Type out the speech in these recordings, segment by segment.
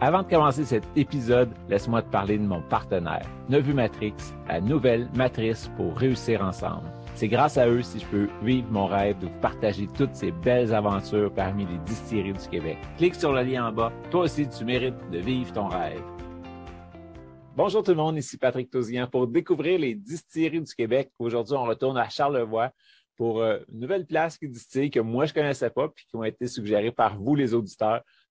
Avant de commencer cet épisode, laisse-moi te parler de mon partenaire, Nevu Matrix, la nouvelle matrice pour réussir ensemble. C'est grâce à eux si je peux vivre mon rêve de vous partager toutes ces belles aventures parmi les distilleries du Québec. Clique sur le lien en bas. Toi aussi, tu mérites de vivre ton rêve. Bonjour tout le monde, ici Patrick Tosian pour découvrir les distilleries du Québec. Aujourd'hui, on retourne à Charlevoix pour euh, une nouvelle place qui distille que moi je ne connaissais pas puis qui ont été suggérées par vous les auditeurs.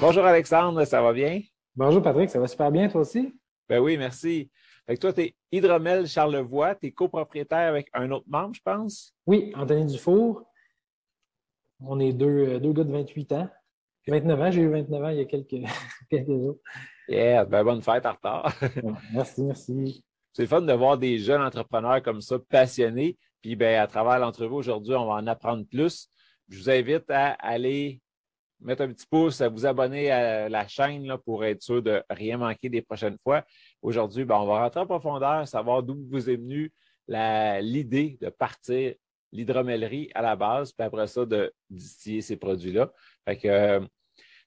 Bonjour Alexandre, ça va bien? Bonjour Patrick, ça va super bien toi aussi? Ben oui, merci. Fait que toi, tu es Hydromel Charlevoix, tu es copropriétaire avec un autre membre, je pense? Oui, Anthony Dufour. On est deux, deux gars de 28 ans. 29 ans, j'ai eu 29 ans il y a quelques, quelques jours. Yeah, ben bonne fête en retard. merci, merci. C'est fun de voir des jeunes entrepreneurs comme ça, passionnés. Puis ben, à travers l'entrevue aujourd'hui, on va en apprendre plus. Je vous invite à aller mettre un petit pouce, vous abonner à la chaîne là, pour être sûr de rien manquer des prochaines fois. Aujourd'hui, ben, on va rentrer en profondeur, savoir d'où vous est venue l'idée de partir l'hydromellerie à la base, puis après ça, de distiller ces produits-là. Fait que euh,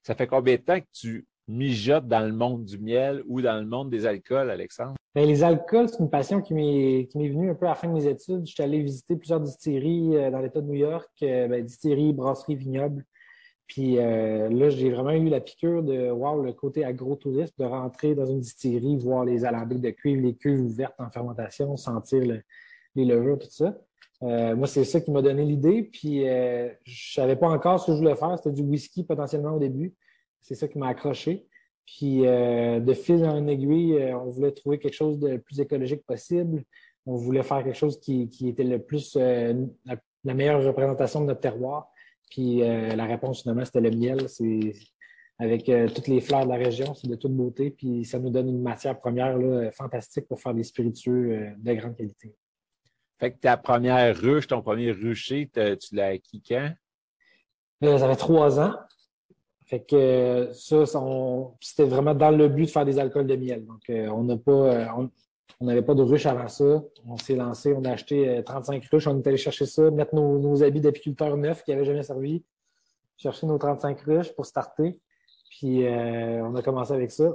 ça fait combien de temps que tu mijotes dans le monde du miel ou dans le monde des alcools, Alexandre? Bien, les alcools, c'est une passion qui m'est venue un peu à la fin de mes études. Je suis allé visiter plusieurs distilleries euh, dans l'État de New York, euh, ben, distilleries, brasseries, vignobles. Puis euh, là, j'ai vraiment eu la piqûre de voir le côté agro-tourisme, de rentrer dans une distillerie, voir les alambics de cuivre, les cuves ouvertes en fermentation, sentir les levures, tout ça. Euh, moi, c'est ça qui m'a donné l'idée. Puis euh, je savais pas encore ce que je voulais faire. C'était du whisky potentiellement au début. C'est ça qui m'a accroché. Puis de fil en aiguille, on voulait trouver quelque chose de plus écologique possible. On voulait faire quelque chose qui, qui était le plus la meilleure représentation de notre terroir. Puis euh, la réponse, finalement, c'était le miel. C'est avec euh, toutes les fleurs de la région, c'est de toute beauté. Puis ça nous donne une matière première là, fantastique pour faire des spiritueux euh, de grande qualité. Fait que ta première ruche, ton premier rucher, tu l'as acquis quand? ça fait trois ans. Fait que ça, c'était vraiment dans le but de faire des alcools de miel. Donc, on n'a pas, on n'avait pas de ruche avant ça. On s'est lancé, on a acheté 35 euh, ruches, on est allé chercher ça, mettre nos, habits d'apiculteurs neufs qui n'avaient jamais servi, chercher nos 35 ruches pour starter. Puis euh, on a commencé avec ça.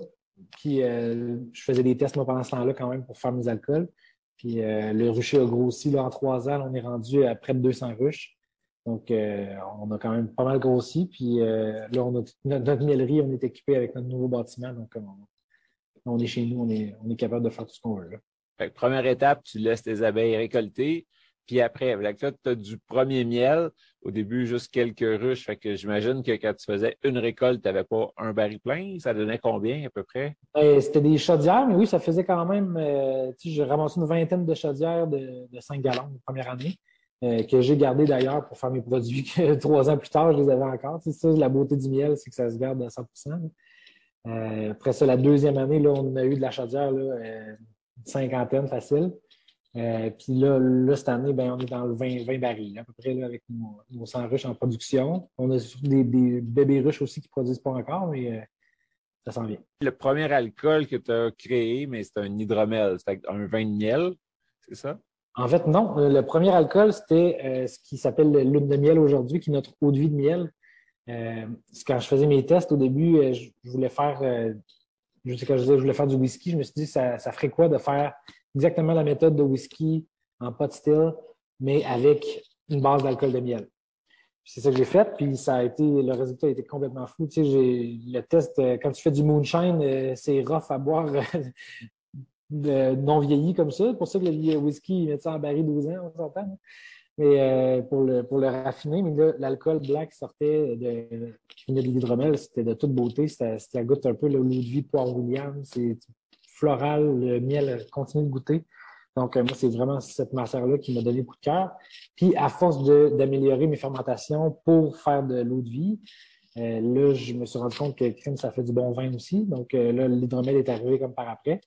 Puis euh, je faisais des tests pendant ce temps-là quand même pour faire mes alcools. Puis le rucher a grossi là, en trois ans. on est rendu à près de 200 ruches. Donc, on a quand même pas mal grossi. Puis là, on a notre, notre, miellerie, on est équipé avec notre nouveau bâtiment. On, on est chez nous, on est, on est capable de faire tout ce qu'on veut. première étape, tu laisses tes abeilles récolter. Puis après, là, tu as du premier miel. Au début, juste quelques ruches. Fait que j'imagine que quand tu faisais une récolte, tu n'avais pas un baril plein. Ça donnait combien à peu près? Ben, c'était des chaudières, mais oui, ça faisait quand même. Euh, j'ai ramassé une vingtaine de chaudières de, de 5 gallons la première année. Euh, que j'ai gardé d'ailleurs pour faire mes produits que trois ans plus tard, je les avais encore. C'est ça, la beauté du miel, c'est que ça se garde à 100 euh, après ça, la deuxième année, là, on a eu de la chaudière, là, euh, une cinquantaine facile. Euh, puis là, là, cette année, ben, on est dans le 20, 20 barils, à peu près là, avec nos, nos 100 ruches en production. On a des, des bébés ruches aussi qui ne produisent pas encore, mais ça s'en vient. Le premier alcool que tu as créé, mais c'est un hydromel, c'est un vin de miel, c'est ça? En fait, non. Le premier alcool, c'était ce qui s'appelle le lune de miel aujourd'hui, qui est notre eau de vie de miel. Euh, quand je faisais mes tests au début, euh, je, voulais faire, euh, je quand je disais je voulais faire du whisky, je me suis dit ça, ça ferait quoi de faire exactement la méthode de whisky en pot still, mais avec une base d'alcool de miel? C'est ça que j'ai fait, puis ça a été, le résultat a été complètement fou. Tu sais, le test, quand tu fais du moonshine, c'est rough à boire non vieilli comme ça. pour ça que le whisky, ils mettent ça en baril 12 ans, on s'entend mais euh, pour, le, pour le raffiner. Mais l'alcool black sortait de, qui de l'hydromel, c'était de toute beauté. Ça goûte un peu le l'eau de vie poire William. C'est floral, le miel continue de goûter. Donc, euh, moi, c'est vraiment cette matière-là qui m'a donné beaucoup de cœur. Puis, à force d'améliorer mes fermentations pour faire de l'eau de vie, là, je me suis rendu compte que crème, ça fait du bon vin aussi. Donc là, l'hydromel est arrivé comme par après.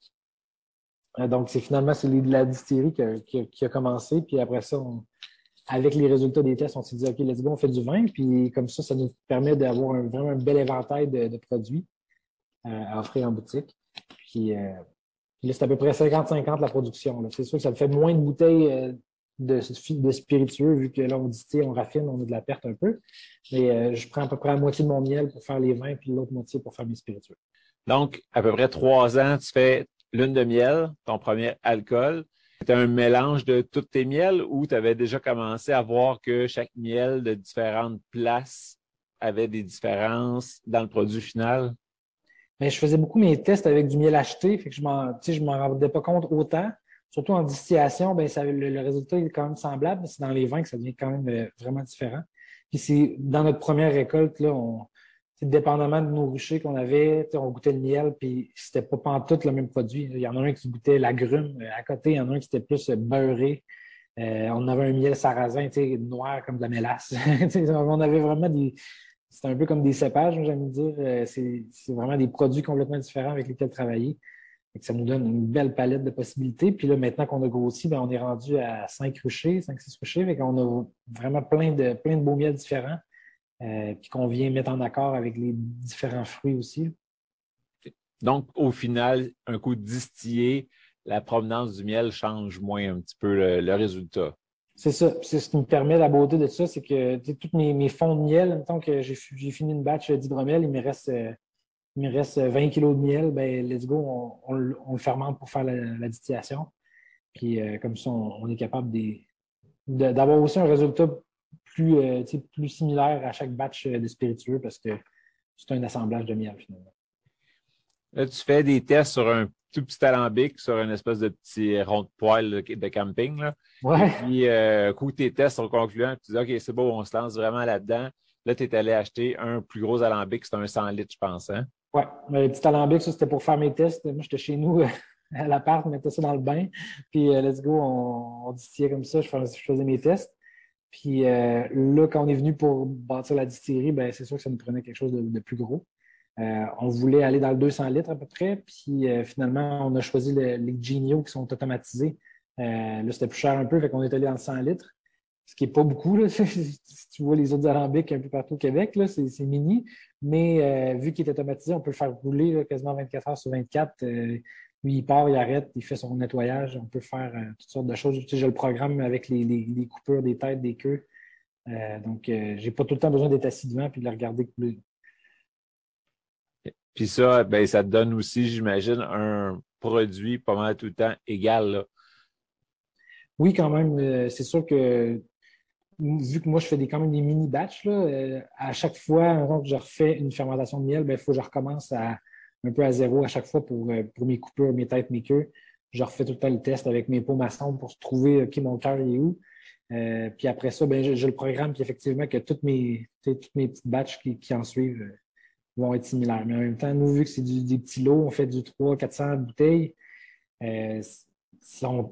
donc, c'est finalement c'est la distillerie qui a, commencé. Puis après ça, avec les résultats des tests, on s'est dit OK, let's go, on fait du vin. Puis comme ça, ça nous permet d'avoir vraiment un bel éventail de, produits à offrir en boutique. Puis là, c'est à peu près 50-50 la production. C'est sûr que ça fait moins de bouteilles euh, de, de, spiritueux, vu que là, on dit, on raffine, on a de la perte un peu. Mais euh, je prends à peu près la moitié de mon miel pour faire les vins, puis l'autre moitié pour faire mes spiritueux. Donc, à peu près trois ans, tu fais lune de miel, ton premier alcool. C'était un mélange de tous tes miels ou tu avais déjà commencé à voir que chaque miel de différentes places avait des différences dans le produit final? Mais je faisais beaucoup mes tests avec du miel acheté, fait que je m'en, je m'en rendais pas compte autant. Surtout en distillation, ben, ça, le, résultat est quand même semblable, c'est dans les vins que ça devient quand même euh, vraiment différent. Puis dans notre première récolte, on, dépendamment de nos ruchers qu'on avait, on goûtait le miel, puis c'était pas pantoute le même produit. Il y en a un qui goûtait l'agrume euh, à côté, il y en a un qui était plus euh, beurré. on avait un miel sarrasin, noir comme de la mélasse. on avait vraiment des, c'est un peu comme des cépages, j'aime dire. Euh, c'est vraiment des produits complètement différents avec lesquels travailler. Ça nous donne une belle palette de possibilités. Puis là, maintenant qu'on a grossi, ben, on est rendu à 5 ruchers, 5-6 ruchers. Fait qu'on a vraiment plein de, plein de beaux miels différents. Euh, puis qu'on vient mettre en accord avec les différents fruits aussi. Donc, au final, un coup distillé, la provenance du miel change moins un petit peu le résultat. C'est ça. C'est ce qui me permet la beauté de ça, c'est que tous mes, mes, fonds de miel, tant que j'ai fini une batch d'hydromel, il me reste euh, il me reste 20 kilos de miel, ben let's go, on, le fermente pour faire la, distillation. Puis euh, comme ça, on, est capable d'avoir aussi un résultat plus, euh, plus similaire à chaque batch de spiritueux parce que c'est un assemblage de miel finalement. Là, tu fais des tests sur un tout petit alambic, sur une espèce de petit rond de poêle de camping. Là. Ouais. Et puis, euh, coup, tes tests sont concluants, tu dis, OK, c'est beau, on se lance vraiment là-dedans. Là, tu es allé acheter un plus gros alambic, c'était un 100 litres, je pense. Hein? Oui, le petit alambic, ça, c'était pour faire mes tests. Moi, j'étais chez nous à l'appart, on mettait ça dans le bain. Puis, euh, let's go, on, on, distillait comme ça, je faisais, mes tests. Puis euh, là, quand on est venu pour bâtir la distillerie, ben, c'est sûr que ça nous prenait quelque chose de, plus gros. on voulait aller dans le 200 litres à peu près. Puis finalement, on a choisi les Genio qui sont automatisés. Euh, là, c'était plus cher un peu, fait qu'on est allé en 100 litres, ce qui n'est pas beaucoup. Si tu vois les autres alambics un peu partout au Québec, c'est mini. Mais euh, vu qu'il est automatisé, on peut le faire rouler quasiment 24 heures sur 24. Euh, lui, il part, il arrête, il fait son nettoyage. On peut faire toutes sortes de choses. j'ai le programme avec les, coupures des têtes, des queues. donc, j'ai pas tout le temps besoin d'être assis devant et de le regarder couler. Puis ça, ben, ça te donne aussi, j'imagine, un produit pas mal tout le temps égal. Là. Oui, quand même. Euh, c'est sûr que vu que moi, je fais des, quand même des mini batchs, euh, à chaque fois que je refais une fermentation de miel, il ben, faut que je recommence à, un peu à zéro à chaque fois pour, euh, pour mes coupures, mes têtes, mes queues. Je refais tout le temps le test avec mes pots maçons pour trouver OK, mon cœur est où. puis après ça, ben, j'ai le programme, puis effectivement, que toutes mes, toutes mes petites batchs qui, en suivent vont être similaires. Mais en même temps, nous, vu que c'est des petits lots, on fait du 300-400 bouteilles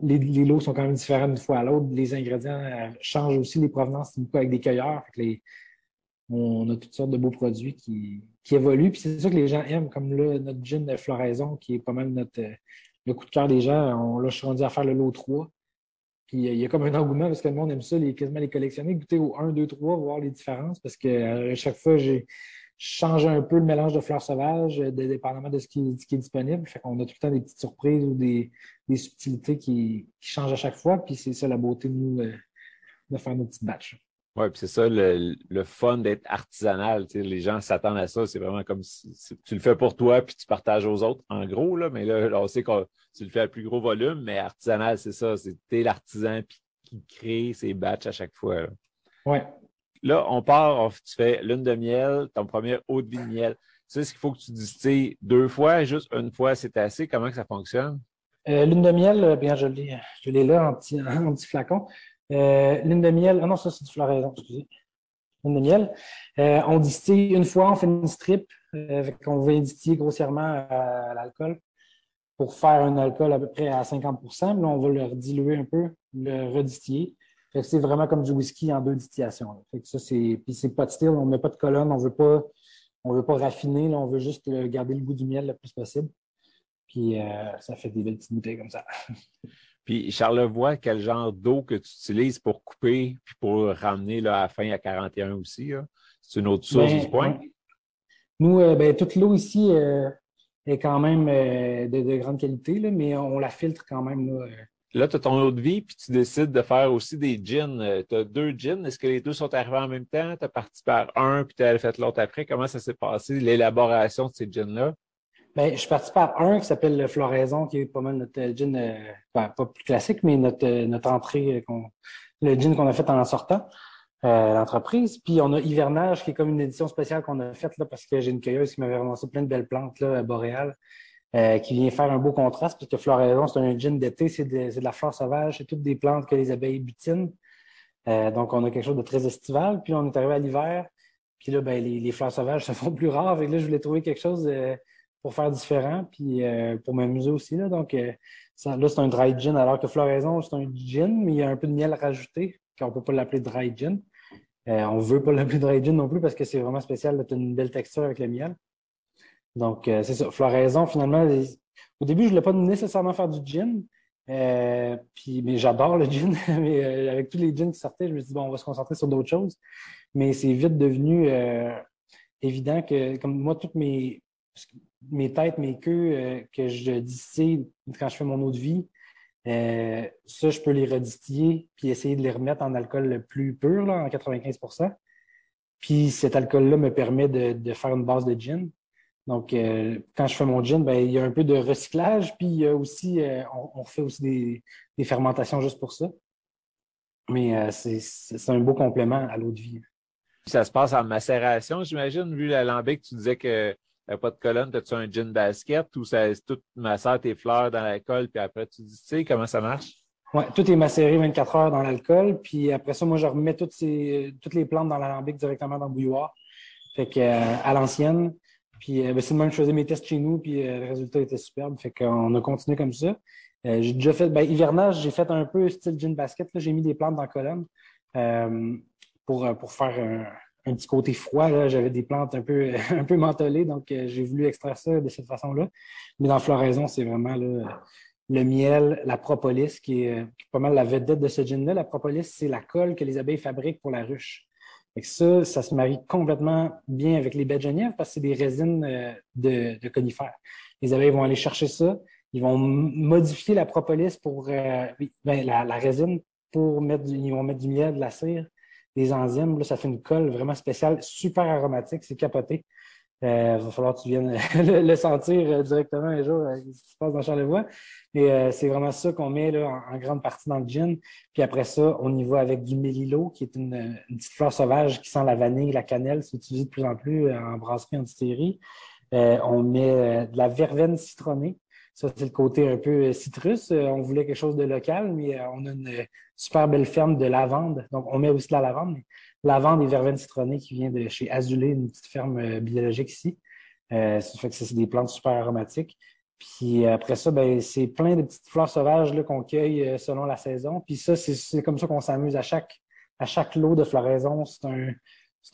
les, lots sont quand même différents d'une fois à l'autre. Les ingrédients euh, changent aussi, les provenances, beaucoup avec des cueilleurs. On a toutes sortes de beaux produits qui, évoluent. Puis c'est ça que les gens aiment, comme notre gin de floraison, qui est pas mal notre, euh, le coup de cœur des gens. On, là, je suis rendu à faire le lot 3. Puis euh, il y a comme un engouement parce que le monde aime ça, les, quasiment les collectionner, goûter au 1, 2, 3, voir les différences. Parce que à chaque fois, j'ai changer un peu le mélange de fleurs sauvages, euh, dépendamment de ce qui, est disponible. Fait qu'on a tout le temps des petites surprises ou des, subtilités qui, changent à chaque fois. Puis c'est ça la beauté de nous euh, de faire nos petites batchs. Oui, puis c'est ça le, fun d'être artisanal. les gens s'attendent à ça. C'est vraiment comme si, tu le fais pour toi puis tu partages aux autres, en gros. Là, mais là, on sait que tu le fais à plus gros volume, mais artisanal, c'est ça. C'est l'artisan qui crée ses batchs à chaque fois. Oui, Là, on part, tu fais lune de miel, ton premier eau de vie de miel. Tu sais ce qu'il faut que tu distilles deux fois, juste une fois, c'est assez. Comment que ça fonctionne? Euh, lune de miel, euh, bien, je l'ai, je l'ai là en petit, en petit flacon. Euh, lune de miel, ah non, ça c'est du floraison, excusez. Lune de miel. on distille une fois, on fait une strip, on va distiller grossièrement à, l'alcool pour faire un alcool à peu près à 50% Là, on va le diluer un peu, le redistiller c'est vraiment comme du whisky en deux distillations. Ça, c'est, puis c'est pas de style, on met pas de colonne, on veut pas, On veut pas raffiner, on veut juste garder le goût du miel le plus possible. Puis ça fait des belles petites bouteilles comme ça. Puis Charlevoix, quel genre d'eau que tu utilises pour couper puis pour ramener là, à la fin à 41 aussi? C'est une autre source ben, du point? Nous, ben, toute l'eau ici est quand même de, grande qualité, là, mais on la filtre quand même. Là, là tu as ton eau de vie, puis tu décides de faire aussi des gins. Euh, tu as deux gins. Est-ce que les deux sont arrivés en même temps? Tu as parti par un, puis tu as fait l'autre après. Comment ça s'est passé, l'élaboration de ces gins-là? Bien, je suis parti par un qui s'appelle le Floraison, qui est pas mal notre gin, euh, ben, pas plus classique, mais notre, euh, notre entrée, le gin qu'on a fait en sortant. l'entreprise. Puis on a Hivernage, qui est comme une édition spéciale qu'on a faite là, parce que j'ai une cueilleuse qui m'avait renoncé plein de belles plantes là, boréales. Euh, qui vient faire un beau contraste, parce que floraison, c'est un gin d'été, c'est de, de, la fleur sauvage, c'est toutes des plantes que les abeilles butinent. Euh, donc, on a quelque chose de très estival. Puis on est arrivé à l'hiver, puis là, ben, les, les, fleurs sauvages se font plus rares. Et là, je voulais trouver quelque chose euh, pour faire différent, puis pour m'amuser aussi. Là. Donc, ça, là, c'est un dry gin, alors que floraison, c'est un gin, mais il y a un peu de miel rajouté, qu'on ne peut pas l'appeler dry gin. on ne veut pas l'appeler dry gin non plus parce que c'est vraiment spécial. Tu as une belle texture avec le miel. Donc, euh, c'est ça. Floraison, finalement, au début, je ne voulais pas nécessairement faire du gin. Euh, puis, mais j'adore le gin. mais euh, avec tous les gins qui sortaient, je me suis dit, bon, on va se concentrer sur d'autres choses. Mais c'est vite devenu évident que, comme moi, toutes mes, mes têtes, mes queues que je distille quand je fais mon eau de vie, ça, je peux les redistiller puis essayer de les remettre en alcool le plus pur, là, en 95% Puis cet alcool-là me permet de, faire une base de gin. Donc, euh, quand je fais mon gin, ben, il y a un peu de recyclage, puis il y a aussi, euh, on, fait aussi des, fermentations juste pour ça. Mais euh, c'est un beau complément à l'eau de vie. Ça se passe en macération, j'imagine, vu l'alambic, tu disais que pas de colonne, as-tu un gin basket ou ça tout macère tes fleurs dans l'alcool, puis après tu dis, tu sais, comment ça marche? Oui, tout est macéré 24 heures dans l'alcool, puis après ça, moi, je remets toutes, ces, toutes les plantes dans l'alambic directement dans le bouilloire. Fait que à l'ancienne, puis euh, ben, c'est le même, je faisais mes tests chez nous, puis euh, le résultat était superbe. Fait qu'on a continué comme ça. Euh, j'ai déjà fait, ben, hivernage, j'ai fait un peu style gin basket. J'ai mis des plantes dans la colonne pour, pour faire un, petit côté froid. J'avais des plantes un peu, un peu mentholées, donc j'ai voulu extraire ça de cette façon-là. Mais dans floraison, c'est vraiment le miel, la propolis, qui est, pas mal la vedette de ce gin-là. La propolis, c'est la colle que les abeilles fabriquent pour la ruche. Et ça, ça se marie complètement bien avec les baies de genièvre parce que c'est des résines euh, de, conifères. Les abeilles vont aller chercher ça, ils vont modifier la propolis pour euh, ben, la, résine pour mettre du, ils vont mettre du miel, de la cire, des enzymes. Ça fait une colle vraiment spéciale, super aromatique, c'est capoté. Il euh, va falloir que tu viennes le, sentir euh, directement un jour, euh, ce qui se passe dans Charlevoix. Mais c'est vraiment ça qu'on met là, en, grande partie dans le gin. Puis après ça, on y va avec du mélilo, qui est une, petite fleur sauvage qui sent la vanille, la cannelle. C'est utilisé de plus en plus en brasserie, en distillerie. on met de la verveine citronnée. Ça, c'est le côté un peu citrus. on voulait quelque chose de local, mais on a une super belle ferme de lavande. Donc, on met aussi de la lavande lavande et verveine citronnée qui vient de chez Azulé, une petite ferme euh, biologique ici. Euh, ça fait que c'est des plantes super aromatiques. Puis après ça, ben, c'est plein de petites fleurs sauvages qu'on cueille euh, selon la saison. Puis ça, c'est comme ça qu'on s'amuse à chaque, à chaque lot de floraison. C'est un,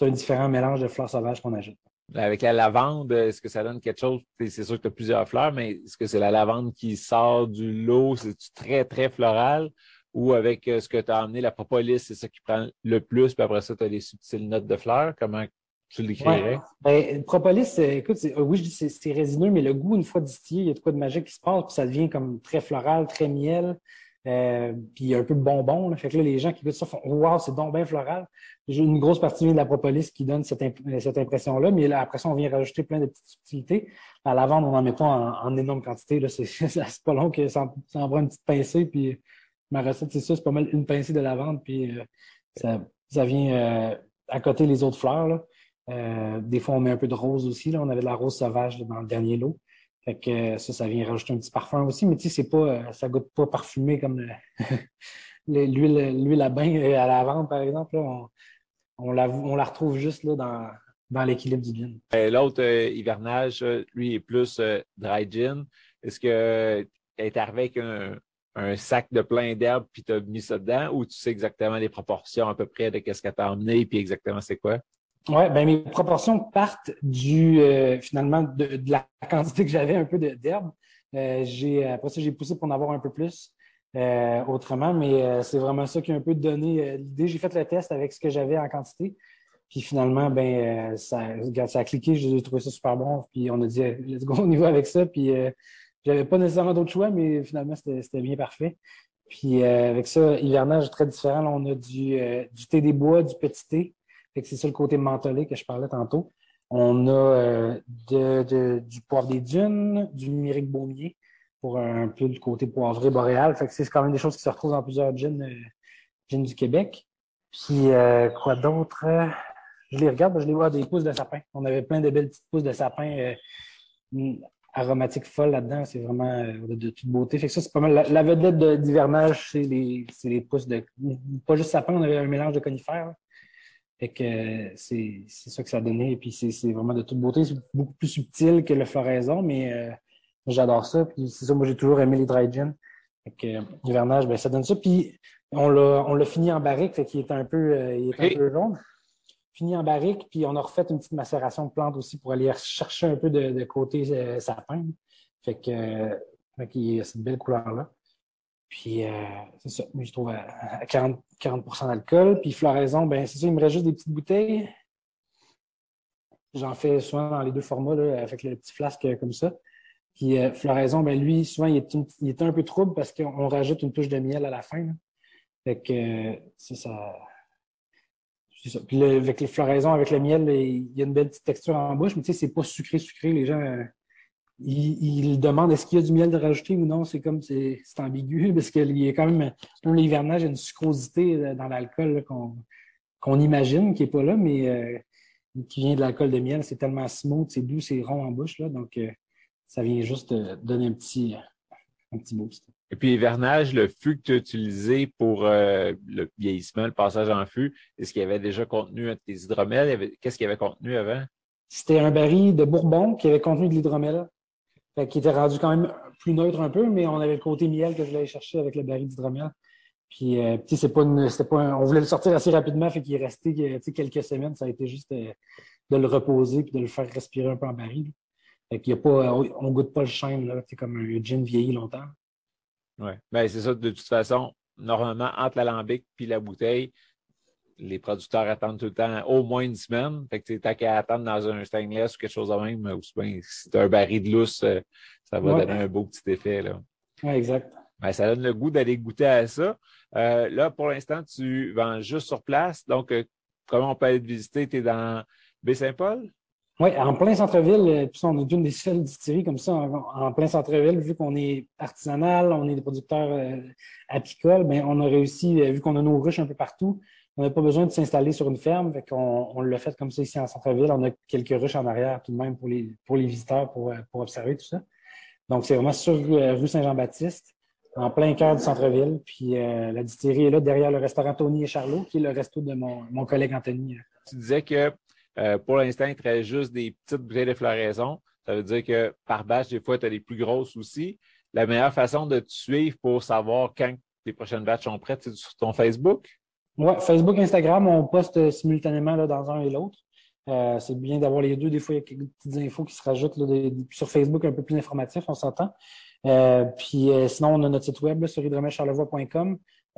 un différent mélange de fleurs sauvages qu'on ajoute. Avec la lavande, est-ce que ça donne quelque chose? C'est sûr que tu as plusieurs fleurs, mais est-ce que c'est la lavande qui sort du lot? C'est très, très floral? ou avec euh, ce que tu as amené, la propolis, c'est ça qui prend le plus, puis après ça, tu as les subtiles notes de fleurs? Comment tu l'écrirais? Ouais. Ben, propolis, écoute, oui, je dis c'est résineux, mais le goût, une fois distillé, il y a de quoi de magique qui se passe, puis ça devient comme très floral, très miel. Euh, puis un peu de bonbon. Là. Fait que là, les gens qui goûtent ça font Waouh, c'est donc bien floral. J'ai une grosse partie de la propolis qui donne cette, cette impression-là, mais là, après ça, on vient rajouter plein de petites subtilités. À lavande, on n'en met pas en, énorme quantité. C'est pas long que ça, ça en prend une petite pincée, puis ma recette, c'est ça, c'est pas mal une pincée de lavande, puis euh, ça, vient euh, à côté les autres fleurs. Euh, des fois, on met un peu de rose aussi. Là. On avait de la rose sauvage dans le dernier lot. Fait que ça, ça vient rajouter un petit parfum aussi, mais tu sais, c'est pas, ça goûte pas parfumé comme l'huile à bain à la lavande, par exemple. On, la, on la retrouve juste là, dans, dans l'équilibre du gin. L'autre hivernage, lui, est plus dry gin. Est-ce que est arrivé avec un, sac de plein d'herbes puis tu as mis ça dedans ou tu sais exactement les proportions à peu près de qu'est-ce que tu as emmené puis exactement c'est quoi? Oui, ben mes proportions partent du euh, finalement de, la quantité que j'avais un peu d'herbe. Euh, j'ai après ça, j'ai poussé pour en avoir un peu plus euh, autrement, mais c'est vraiment ça qui a un peu donné l'idée. J'ai fait le test avec ce que j'avais en quantité. Puis finalement, ben ça, ça a cliqué, j'ai trouvé ça super bon. Puis on a dit let's go, on y avec ça. Puis j'avais pas nécessairement d'autres choix, mais finalement, c'était bien parfait. Puis avec ça, hivernage très différent. On a du, du thé des bois, du petit thé c'est ça le côté mentholé que je parlais tantôt. On a euh, du poivre des dunes, du numérique baumier pour un peu le côté poivré boréal. C'est quand même des choses qui se retrouvent dans plusieurs gins, euh, du Québec. Puis euh, quoi d'autre? Je les regarde, je les vois des pousses de sapin. On avait plein de belles petites pousses de sapin aromatiques folles là-dedans. C'est vraiment de, toute beauté. Fait que ça, c'est pas mal. La, vedette d'hivernage, c'est les pousses de. Pas juste sapin, on avait un mélange de conifères. Fait que c'est ça que ça donnait. Et puis c'est vraiment de toute beauté. C'est beaucoup plus subtil que le floraison, mais euh, j'adore ça. Puis c'est ça, moi j'ai toujours aimé les dry gin. Fait que l'hivernage, ben, ça donne ça. Puis on l'a fini en barrique, fait qu'il est un peu euh, il est un peu jaune. Fini en barrique, puis on a refait une petite macération de plantes aussi pour aller chercher un peu de, côté euh, sapin. Fait que, fait qu'il a cette belle couleur-là. Puis, euh, c'est ça, je trouve à, 40, 40 d'alcool. Puis, floraison, ben c'est ça, il me reste juste des petites bouteilles. J'en fais souvent dans les deux formats, là, avec le petit flasque comme ça. Puis, euh, floraison, ben lui, souvent, il est, il est, un peu trouble parce qu'on rajoute une touche de miel à la fin. Fait que, c'est ça. Ça. Puis, avec les floraisons, avec le miel, il y a une belle petite texture en bouche, mais tu sais, c'est pas sucré, sucré. Les gens il, demande est-ce qu'il y a du miel de rajouter ou non? C'est comme c'est ambigu parce qu'il y a quand même, dans l'hivernage, il y a une sucrosité euh, dans l'alcool qu'on imagine qui n'est pas là, mais euh, qui vient de l'alcool de miel. C'est tellement smooth, c'est doux, c'est rond en bouche. Là, donc, euh, ça vient juste donner un petit, un petit boost. Et puis, hivernage, le fût que tu as utilisé pour le vieillissement, le passage en fût, est-ce qu'il y avait déjà contenu tes hydromels? Qu'est-ce qu'il y avait contenu avant? C'était un baril de Bourbon qui avait contenu de l'hydromel qui était rendu quand même plus neutre un peu, mais on avait le côté miel que je voulais chercher avec le baril d'hydromel. Puis, euh, c'est pas pas on voulait le sortir assez rapidement, fait qu'il est resté quelques semaines. Ça a été juste euh, de le reposer puis de le faire respirer un peu en baril. Fait qu'il a pas, on goûte pas le chêne, là. C'est comme un gin vieilli longtemps. Oui. Ben, c'est ça. De toute façon, normalement, entre l'alambic puis la bouteille, les producteurs attendent tout le temps au moins une semaine. Fait que t'as qu'à attendre dans un stainless ou quelque chose de même. Ou bien, si tu un baril de lousse, euh, ça va donner un beau petit effet. Là. Oui, exact. Ben, ça donne le goût d'aller goûter à ça. Euh, là, pour l'instant, tu vends juste sur place. Donc, euh, comment on peut aller te visiter? Tu es dans Baie-Saint-Paul? Oui, en plein centre-ville. Puis on est une des seules distilleries comme ça en, plein centre-ville. Vu qu'on est artisanal, on est des producteurs apicoles, ben, on a réussi, vu qu'on a nos ruches un peu partout, on n'a pas besoin de s'installer sur une ferme. Fait on, on l'a fait comme ça ici en centre-ville. On a quelques ruches en arrière tout de même pour les, pour les visiteurs pour, euh, pour observer tout ça. Donc, c'est vraiment sur euh, rue Saint-Jean-Baptiste, en plein cœur du centre-ville. Puis euh, la distillerie est là derrière le restaurant Tony et Charlot, qui est le resto de mon, mon collègue Anthony. Tu disais que pour l'instant, il te reste juste des petites bouteilles de floraison. Ça veut dire que par batch, des fois, tu as les plus grosses aussi. La meilleure façon de te suivre pour savoir quand tes prochaines batches sont prêtes, c'est sur ton Facebook? Oui, Facebook, Instagram, on poste simultanément là, dans un et l'autre. Euh, c'est bien d'avoir les deux. Des fois, il y a quelques petites infos qui se rajoutent là, sur Facebook, un peu plus informatif, on s'entend. Euh, puis euh, sinon, on a notre site web là, sur.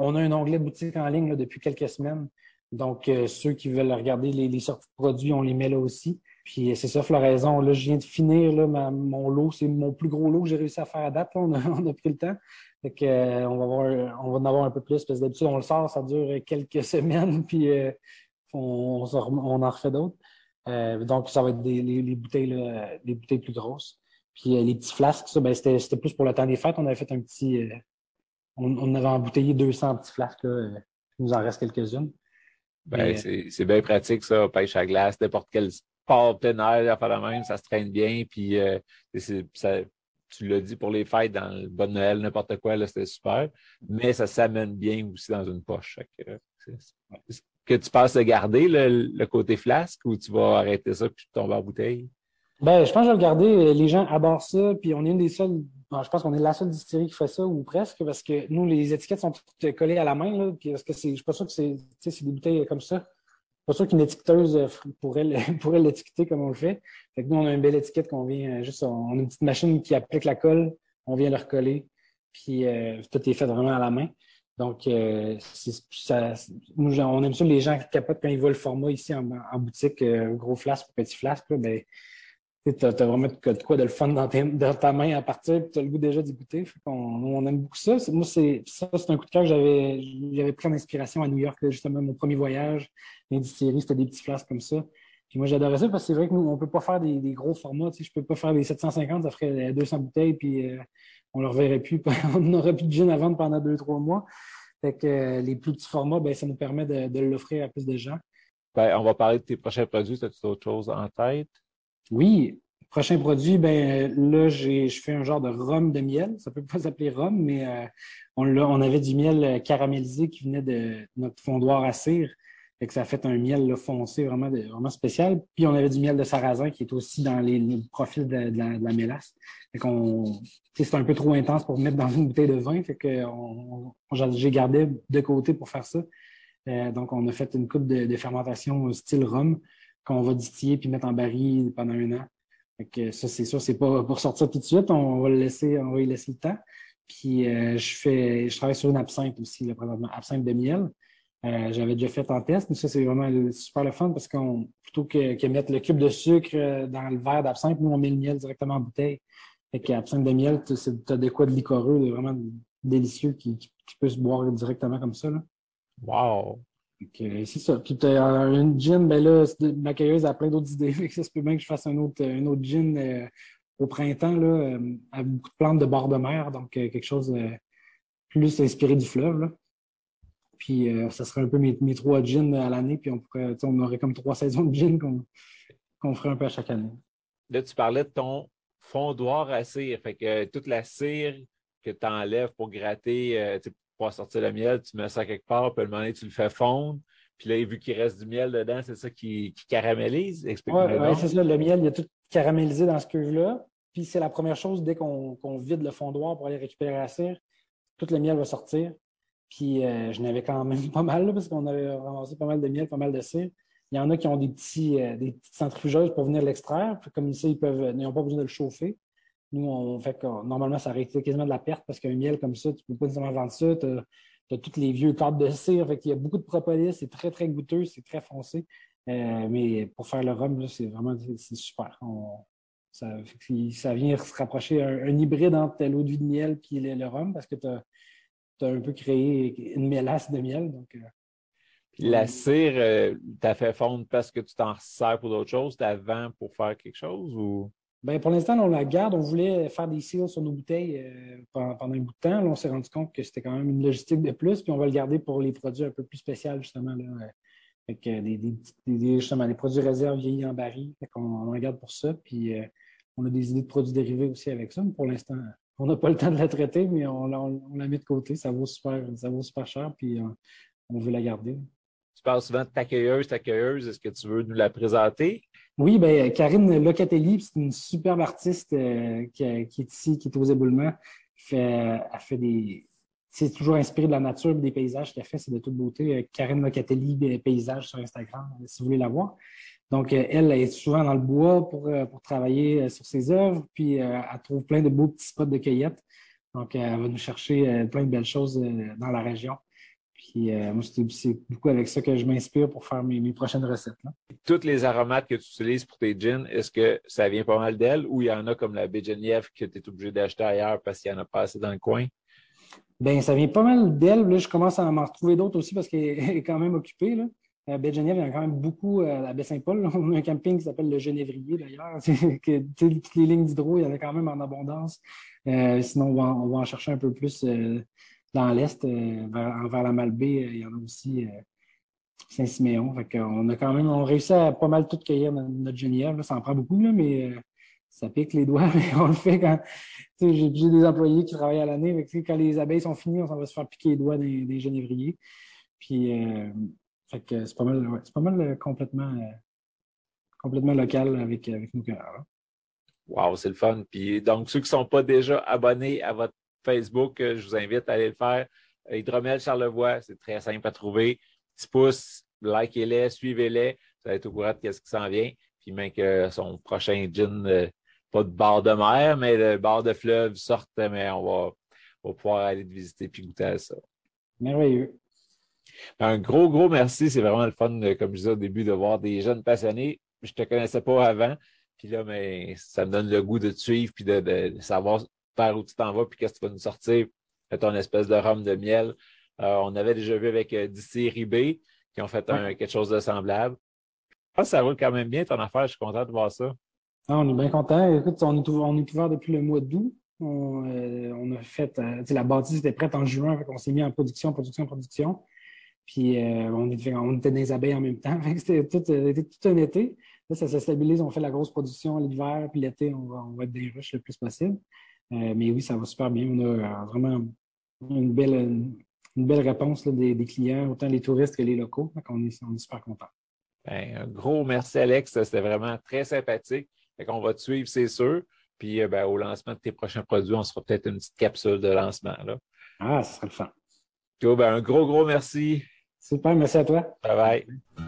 On a un onglet boutique en ligne depuis quelques semaines. Donc, ceux qui veulent regarder les, sorties de produits, on les met là aussi. Puis c'est ça, floraison. Là, je viens de finir là, mon lot. C'est mon plus gros lot que j'ai réussi à faire à date. On, a, on, a, pris le temps. Fait que, euh, on, va voir, on va en avoir un peu plus parce que d'habitude, on le sort, ça dure quelques semaines, puis euh, on, on, en refait d'autres. Euh, donc, ça va être des, les, bouteilles, là, les bouteilles plus grosses. Puis les petits flasques, ça, ben, c'était plus pour le temps des fêtes. On avait fait un petit. On, on, avait embouteillé 200 petits flasques. Là, il nous en reste quelques-unes. Ben, c'est bien pratique, ça, pêche à glace, n'importe quel sport plein la même, ça se traîne bien. Puis ça, tu l'as dit pour les fêtes, dans le bon Noël, n'importe quoi, là, c'était super. Mais ça s'amène bien aussi dans une poche. Que, tu passes à garder le, côté flasque ou tu vas arrêter ça puis tu tombes en bouteille? Ben, je pense que je vais le garder. Les gens adorent ça. Puis on est une des seules. je pense qu'on est la seule distillerie qui fait ça, ou presque, parce que nous, les étiquettes sont toutes collées à la main. Puis parce que c'est, je suis pas sûr que c'est, des bouteilles comme ça. Pas sûr qu'une étiqueteuse pourrait l'étiqueter comme on le fait. nous, on a une belle étiquette qu'on vient juste, on a une petite machine qui applique la colle, on vient le recoller, puis tout est fait vraiment à la main. Donc, euh, ça, nous, on aime ça, les gens qui capotent quand ils voient le format ici en, boutique, euh, gros flasque ou petit flasque, ben, tu as, vraiment de quoi de le fun dans, ta main à partir, tu as le goût déjà d'y goûter. On, on, aime beaucoup ça. Moi, c'est ça, c'est un coup de cœur que j'avais pris en inspiration à New York, justement, mon premier voyage. L'industrie, c'était des petits flasques comme ça. Puis moi, j'adorais ça parce que c'est vrai que nous, on ne peut pas faire des, gros formats. Je peux pas faire des 750, ça ferait 200 bouteilles, puis euh, on ne le reverrait plus. on n'aurait plus de gin à vendre pendant deux, trois mois. Fait que euh, les plus petits formats, ben, ça nous permet de, l'offrir à plus de gens. Ben, on va parler de tes prochains produits. As-tu d'autres choses en tête? Oui. Prochain produit, ben là, je fais un genre de rhum de miel. Ça peut pas s'appeler rhum, mais euh, on, on, avait du miel caramélisé qui venait de notre fondoir à cire. Fait que ça a fait un miel foncé vraiment, vraiment spécial. Puis on avait du miel de sarrasin qui est aussi dans les, profils de, la, mélasse. Fait qu'on, c'est un peu trop intense pour mettre dans une bouteille de vin. Fait que j'ai gardé de côté pour faire ça. Euh, donc on a fait une coupe de, fermentation style rhum qu'on va distiller puis mettre en baril pendant un an. Fait que ça, c'est sûr, c'est pas pour sortir tout de suite. On va le laisser, on va y laisser le temps. Puis euh, je fais, je travaille sur une absinthe aussi, présentement, absinthe de miel. Euh, j'avais déjà fait en test, mais ça, c'est vraiment super le fun parce qu'on plutôt que, mettre le cube de sucre euh, dans le verre d'absinthe, nous, on met le miel directement en bouteille. Fait qu'absinthe de miel, tu as de quoi de liquoreux, vraiment délicieux qui, peut se boire directement comme ça. Là. Wow! C'est ça. Puis as une gin, ben là, ma cueilleuse a plein d'autres idées. Ça se peut bien que je fasse un autre, un autre gin euh, au printemps, là, avec beaucoup de plantes de bord de mer, donc quelque chose plus inspiré du fleuve. Là. Puis euh, ça serait un peu mes, trois jeans à l'année, puis on pourrait, on aurait comme trois saisons de jeans qu'on ferait un peu à chaque année. Là, tu parlais de ton fondoir à cire. Fait que toute la cire que tu enlèves pour gratter, euh, pour sortir le miel, tu mets ça quelque part, puis à un moment donné, tu le fais fondre. Puis là, vu qu'il reste du miel dedans, c'est ça qui, caramélise? Oui, c'est ça. Le miel, il a tout caramélisé dans ce cuve-là. Puis c'est la première chose, dès qu'on vide le fondoir pour aller récupérer la cire, tout le miel va sortir. Puis euh, je n'avais quand même pas mal, parce qu'on avait ramassé pas mal de miel, pas mal de cire. Il y en a qui ont des, petits, euh, des petites centrifugeuses pour venir l'extraire. Comme ça, ils peuvent, n'ont pas besoin de le chauffer. Nous, on fait que normalement, ça aurait quasiment de la perte parce qu'un miel comme ça, tu ne peux pas nécessairement vendre ça. Tu as, tous les vieux cadres de cire. Fait qu'il y a beaucoup de propolis. C'est très, très goûteux. C'est très foncé. Euh, mais pour faire le rhum, c'est vraiment super. ça, ça, vient se rapprocher un, un hybride entre l'eau de vie de miel et le, le rhum parce que tu as tu as un peu créé une mélasse de miel. Donc, euh, la cire, euh, tu as fait fondre parce que tu t'en sers pour d'autres choses, tu vends pour faire quelque chose ou? Bien, pour l'instant, on la garde. On voulait faire des cires sur nos bouteilles euh, pendant, un bout de temps. Là, on s'est rendu compte que c'était quand même une logistique de plus, puis on va le garder pour les produits un peu plus spéciaux, justement. Là, avec des, justement, produits réserves vieillis en baril. on, on la garde pour ça. Puis on a des idées de produits dérivés aussi avec ça, mais pour l'instant, on n'a pas le temps de la traiter, mais on, la met de côté. Ça vaut super, ça vaut super cher, puis euh, on veut la garder. Tu parles souvent de ta cueilleuse, ta. Est-ce que tu veux nous la présenter? Oui, bien, Karine Locatelli, c'est une superbe artiste euh, qui, est ici, qui est aux éboulements. Elle fait, des. C'est toujours inspiré de la nature des paysages qu'elle fait, c'est de toute beauté. Euh, Karine Locatelli, paysage sur Instagram, si vous voulez la voir. Donc, euh, elle, est souvent dans le bois pour, euh, pour travailler euh, sur ses œuvres, puis elle trouve plein de beaux petits spots de cueillette. Donc, elle va nous chercher plein de belles choses dans la région. Puis moi, c'est beaucoup avec ça que je m'inspire pour faire mes, prochaines recettes. Toutes les aromates que tu utilises pour tes gins, est-ce que ça vient pas mal d'elle ou il y en a comme la baie que tu es obligé d'acheter ailleurs parce qu'il y en a pas assez dans le coin? Bien, ça vient pas mal d'elle. Là, je commence à m'en retrouver d'autres aussi parce qu'elle est quand même occupée. Là. À baie Genève, il y en a quand même beaucoup euh, à Baie-Saint-Paul. On a un camping qui s'appelle le Genévrier, d'ailleurs. Toutes les lignes d'hydro, il y en a quand même en abondance. Euh, sinon, on va, en chercher un peu plus euh, dans l'Est, vers, la Malbaie, il y en a aussi Saint-Siméon. on a quand même on réussi à pas mal tout cueillir notre Geneviève. Ça en prend beaucoup, mais ça pique les doigts, mais on le fait quand. J'ai des employés qui travaillent à l'année. Quand les abeilles sont finies, on va se faire piquer les doigts des, des genévriers. Puis fait que c'est pas mal, c'est pas mal euh, complètement, euh, complètement local avec, avec nos cœurs. Wow, c'est le fun. Puis donc, ceux qui ne sont pas déjà abonnés à votre Facebook, euh, je vous invite à aller le faire. Hydromel Charlevoix, c'est très simple à trouver. Petit pouce, likez-les, suivez-les. Vous allez être au courant de ce qui s'en vient. Puis même que son prochain gin, euh, pas de bord de mer, mais de bord de fleuve sorte, mais on va, on va pouvoir aller te visiter puis goûter à ça. Merveilleux. Un gros, gros merci. C'est vraiment le fun, comme je disais au début, de voir des jeunes passionnés. Je ne te connaissais pas avant. Puis là, mais ça me donne le goût de te suivre puis de, de savoir où tu t'en vas puis qu'est-ce que tu vas nous sortir. ton espèce de rhum de miel. Euh, on avait déjà vu avec euh, Distillery B qui ont fait quelque chose de semblable. Je pense que ça roule quand même bien ton affaire. Je suis content de voir ça. Ah, on est bien content. Écoute, on est, on est ouvert depuis le mois d'août. On, euh, a fait, euh, la bâtisse était prête en juin, on s'est mis en production, production, production. Puis euh, on, était, on, était, dans les abeilles en même temps. C'était tout, tout, un été. Là, ça se stabilise. On fait la grosse production l'hiver, puis l'été, on va, on va être des rushs le plus possible. Mais oui, ça va super bien. On a vraiment une belle, une, belle réponse des, clients, autant les touristes que les locaux. Donc on, est, on est super contents. Ben, un gros merci, Alex. C'était vraiment très sympathique. On va te suivre, c'est sûr. Puis ben, au lancement de tes prochains produits, on sera peut-être une petite capsule de lancement. Là. Ah, ce serait le fun. Ben, un gros, gros merci. Super, merci à toi. Bye bye.